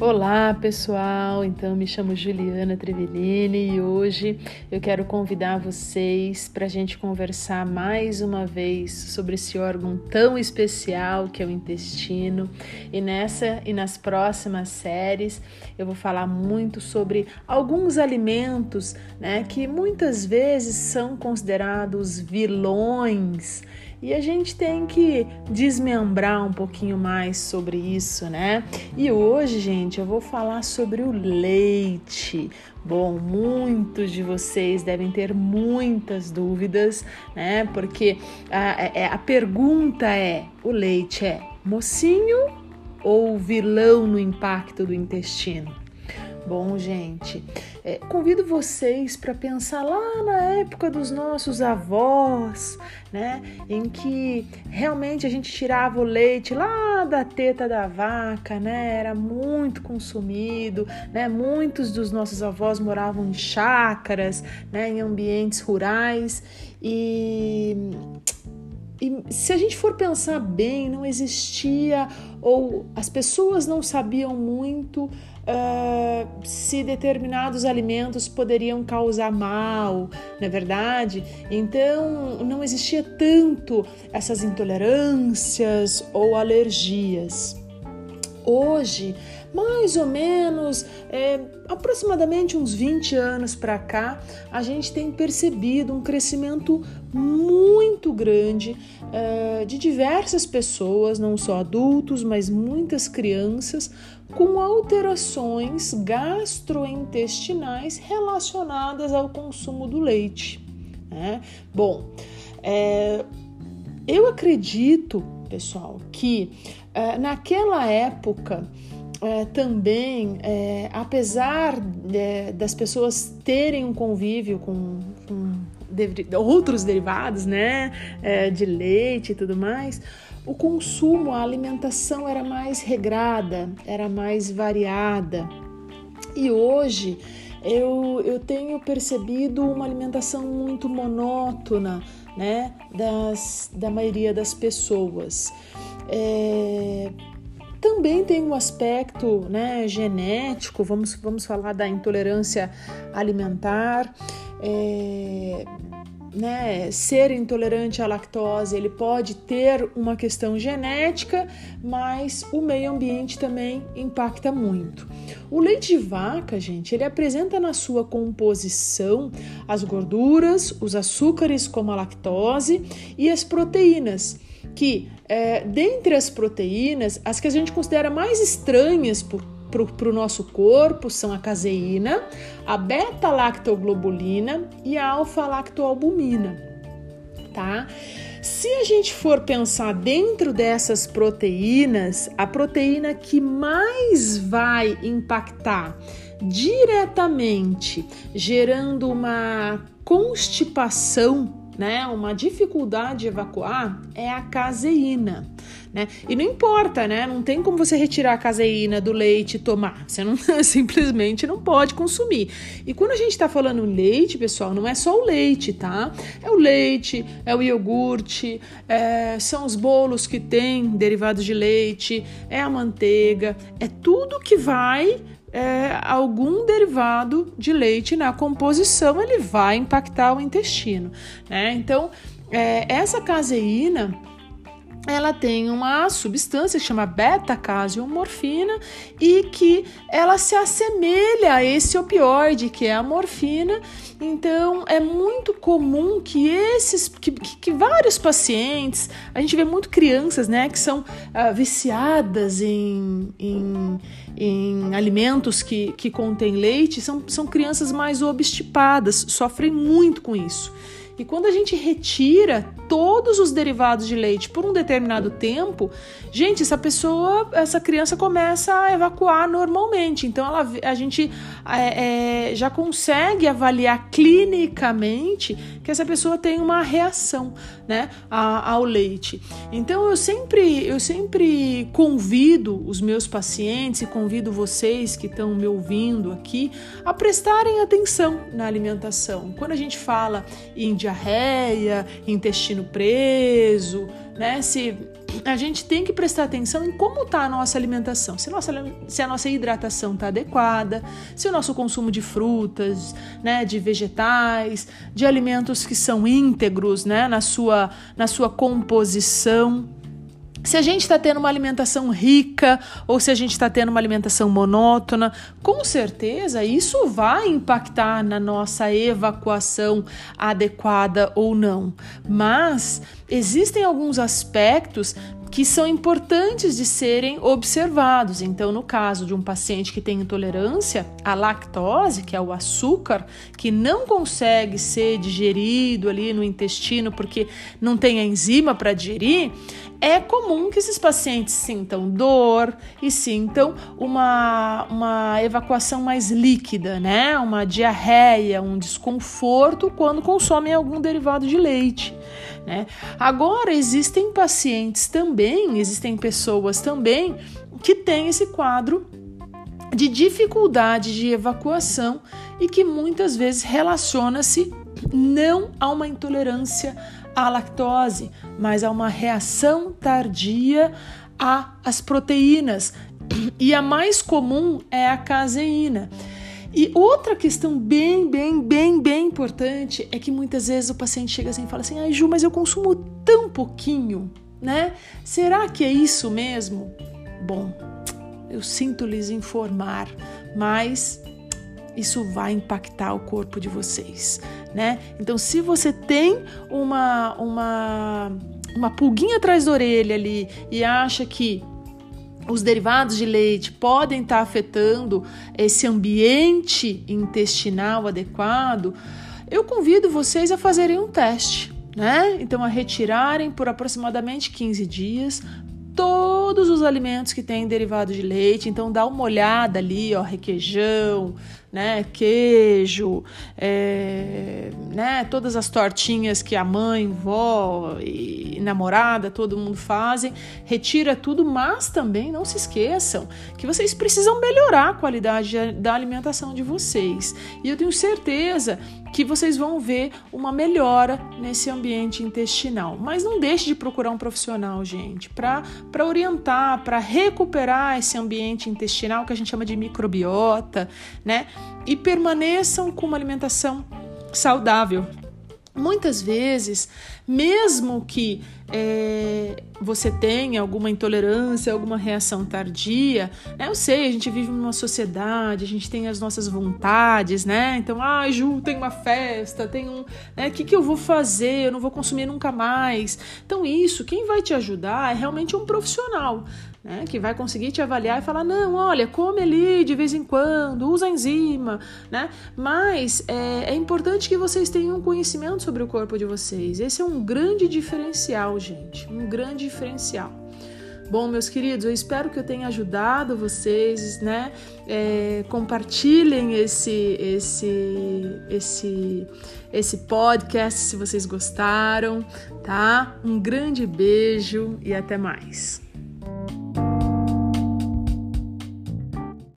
Olá pessoal, então me chamo Juliana Trevelini e hoje eu quero convidar vocês para a gente conversar mais uma vez sobre esse órgão tão especial que é o intestino. E nessa e nas próximas séries eu vou falar muito sobre alguns alimentos né, que muitas vezes são considerados vilões e a gente tem que desmembrar um pouquinho mais sobre isso, né? E hoje, gente, eu vou falar sobre o leite. Bom, muitos de vocês devem ter muitas dúvidas, né? Porque a, a, é, a pergunta é: o leite é mocinho ou vilão no impacto do intestino? Bom, gente, é, convido vocês para pensar lá na época dos nossos avós, né? Em que realmente a gente tirava o leite lá da teta da vaca, né? Era muito consumido, né? Muitos dos nossos avós moravam em chácaras, né? Em ambientes rurais e e se a gente for pensar bem, não existia ou as pessoas não sabiam muito uh, se determinados alimentos poderiam causar mal, não é verdade? Então não existia tanto essas intolerâncias ou alergias. Hoje, mais ou menos, é, aproximadamente uns 20 anos para cá, a gente tem percebido um crescimento muito grande é, de diversas pessoas, não só adultos, mas muitas crianças, com alterações gastrointestinais relacionadas ao consumo do leite. Né? Bom, é, eu acredito, pessoal, que é, naquela época é, também, é, apesar de, das pessoas terem um convívio com, com outros derivados, né, é, de leite e tudo mais, o consumo, a alimentação era mais regrada, era mais variada. E hoje eu, eu tenho percebido uma alimentação muito monótona, né, das, da maioria das pessoas. É, também tem um aspecto né, genético, vamos, vamos falar da intolerância alimentar. É, né, ser intolerante à lactose, ele pode ter uma questão genética, mas o meio ambiente também impacta muito. O leite de vaca, gente, ele apresenta na sua composição as gorduras, os açúcares como a lactose e as proteínas que, é, dentre as proteínas, as que a gente considera mais estranhas para o nosso corpo são a caseína, a beta-lactoglobulina e a alfa-lactoalbumina, tá? Se a gente for pensar dentro dessas proteínas, a proteína que mais vai impactar diretamente, gerando uma constipação né, uma dificuldade de evacuar é a caseína. Né? E não importa, né? Não tem como você retirar a caseína do leite e tomar. Você não simplesmente não pode consumir. E quando a gente está falando leite, pessoal, não é só o leite, tá? É o leite, é o iogurte, é, são os bolos que tem derivados de leite, é a manteiga, é tudo que vai é, algum derivado de leite na composição, ele vai impactar o intestino. Né? Então, é, essa caseína ela tem uma substância que chama beta-caseomorfina e que ela se assemelha a esse opioide que é a morfina. Então é muito comum que esses, que, que vários pacientes, a gente vê muito crianças, né, que são uh, viciadas em, em, em alimentos que, que contêm leite, são, são crianças mais obstipadas, sofrem muito com isso. E quando a gente retira todos os derivados de leite por um determinado tempo, gente, essa pessoa, essa criança começa a evacuar normalmente. Então ela, a gente é, é, já consegue avaliar clinicamente que essa pessoa tem uma reação, né, ao leite. Então eu sempre, eu sempre convido os meus pacientes e convido vocês que estão me ouvindo aqui a prestarem atenção na alimentação. Quando a gente fala em diarreia, intestino preso, né? Se a gente tem que prestar atenção em como está a nossa alimentação, se nossa, se a nossa hidratação está adequada, se o nosso consumo de frutas, né, de vegetais, de alimentos que são íntegros, né, na sua, na sua composição se a gente está tendo uma alimentação rica ou se a gente está tendo uma alimentação monótona, com certeza isso vai impactar na nossa evacuação adequada ou não. Mas existem alguns aspectos que são importantes de serem observados. Então, no caso de um paciente que tem intolerância à lactose, que é o açúcar, que não consegue ser digerido ali no intestino porque não tem a enzima para digerir, é comum que esses pacientes sintam dor e sintam uma, uma evacuação mais líquida, né? Uma diarreia, um desconforto quando consomem algum derivado de leite. Né? Agora, existem pacientes também, existem pessoas também que têm esse quadro de dificuldade de evacuação e que muitas vezes relaciona-se não a uma intolerância à lactose, mas a uma reação tardia às proteínas. E a mais comum é a caseína. E outra questão bem, bem, bem, bem importante é que muitas vezes o paciente chega assim e fala assim: ai, Ju, mas eu consumo tão pouquinho, né? Será que é isso mesmo? Bom, eu sinto lhes informar, mas isso vai impactar o corpo de vocês, né? Então, se você tem uma, uma, uma pulguinha atrás da orelha ali e acha que os derivados de leite podem estar afetando esse ambiente intestinal adequado, eu convido vocês a fazerem um teste, né? Então, a retirarem por aproximadamente 15 dias todos os alimentos que têm derivado de leite. Então, dá uma olhada ali, ó, requeijão, né, queijo, é, né, todas as tortinhas que a mãe, vó e namorada, todo mundo fazem, retira tudo, mas também não se esqueçam que vocês precisam melhorar a qualidade da alimentação de vocês. E eu tenho certeza que vocês vão ver uma melhora nesse ambiente intestinal. Mas não deixe de procurar um profissional, gente, para orientar, para recuperar esse ambiente intestinal que a gente chama de microbiota, né? E permaneçam com uma alimentação saudável. Muitas vezes, mesmo que é, você tenha alguma intolerância, alguma reação tardia, né? eu sei, a gente vive numa sociedade, a gente tem as nossas vontades, né? Então, ah, Ju, tem uma festa, tem um. Né? O que, que eu vou fazer? Eu não vou consumir nunca mais. Então, isso, quem vai te ajudar é realmente um profissional né, que vai conseguir te avaliar e falar: não, olha, come ali de vez em quando, usa enzima, né? Mas é, é importante que vocês tenham conhecimento sobre o corpo de vocês. Esse é um grande diferencial, gente, um grande diferencial. Bom, meus queridos, eu espero que eu tenha ajudado vocês, né? É, compartilhem esse, esse, esse, esse podcast se vocês gostaram, tá? Um grande beijo e até mais.